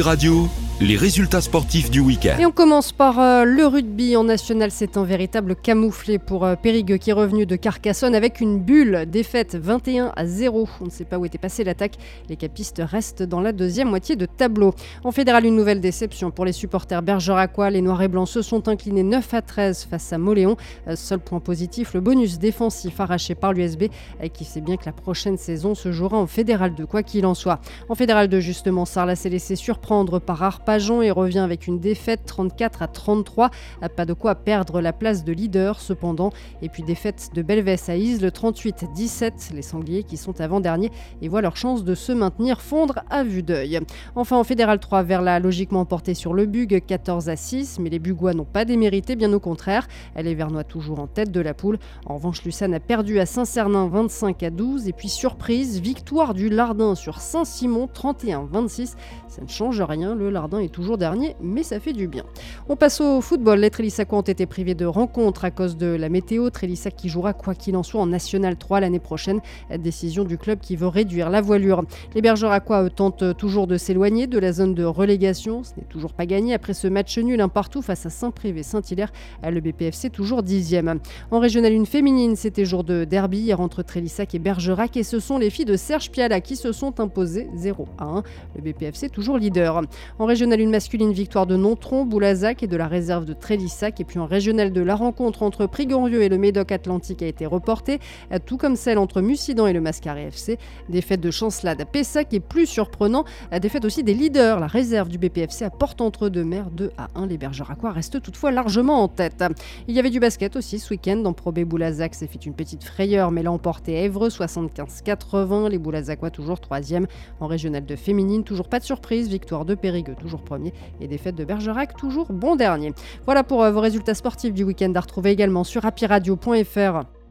Radio, les résultats sportifs du week-end. Et on commence par euh, le rugby en national. C'est un véritable camouflé pour euh, Périgueux qui est revenu de Carcassonne avec une bulle. Défaite 21 à 0. On ne sait pas où était passée l'attaque. Les capistes restent dans la deuxième moitié de tableau. En fédéral, une nouvelle déception pour les supporters bergeracois. Les Noirs et Blancs se sont inclinés 9 à 13 face à Moléon. Euh, seul point positif, le bonus défensif arraché par l'USB qui sait bien que la prochaine saison se jouera en fédéral de quoi qu'il en soit. En fédéral de justement, Sarlat s'est laissé surprendre par Arpa et revient avec une défaite 34 à 33. Pas de quoi perdre la place de leader cependant. Et puis défaite de Belvès à Isle 38-17. Les Sangliers qui sont avant-derniers et voient leur chance de se maintenir fondre à vue d'œil. Enfin en Fédéral 3, Verla logiquement porté sur le Bug 14 à 6. Mais les Bugois n'ont pas démérité, bien au contraire. Elle est Vernois toujours en tête de la poule. En revanche, Lucane a perdu à Saint-Cernin 25 à 12. Et puis surprise, victoire du Lardin sur Saint-Simon 31-26. Ça ne change rien, le Lardin est toujours dernier, mais ça fait du bien. On passe au football. Les Trélissacois ont été privés de rencontres à cause de la météo. Trélissac qui jouera quoi qu'il en soit en National 3 l'année prochaine. Décision du club qui veut réduire la voilure. Les Bergeracois tentent toujours de s'éloigner de la zone de relégation. Ce n'est toujours pas gagné après ce match nul un partout face à Saint-Privé Saint-Hilaire. Le BPFC toujours dixième. En régional 1 féminine, c'était jour de derby hier entre Trélissac et Bergerac et ce sont les filles de Serge Piala qui se sont imposées 0 à 1. Le BPFC toujours leader. En régional une masculine, victoire de Nontron, Boulazac et de la réserve de Trélissac. Et puis en régional de la rencontre entre Prigorieux et le Médoc Atlantique a été reportée, tout comme celle entre Mussidan et le Mascaré FC. Défaite de Chancelade à Pessac et plus surprenant, défaite aussi des leaders. La réserve du BPFC à Porte-entre-deux-Mers 2 à 1. Les Bergeracois restent toutefois largement en tête. Il y avait du basket aussi ce week-end. En Pro B, Boulazac s'est fait une petite frayeur, mais l'a emporté Évreux 75-80. Les Boulazacois toujours troisième. En régional de féminine, toujours pas de surprise. Victoire de Périgueux, toujours premier. Et défaite de Bergerac, toujours bon dernier. Voilà pour euh, vos résultats sportifs du week-end à retrouver également sur happyradio.fr.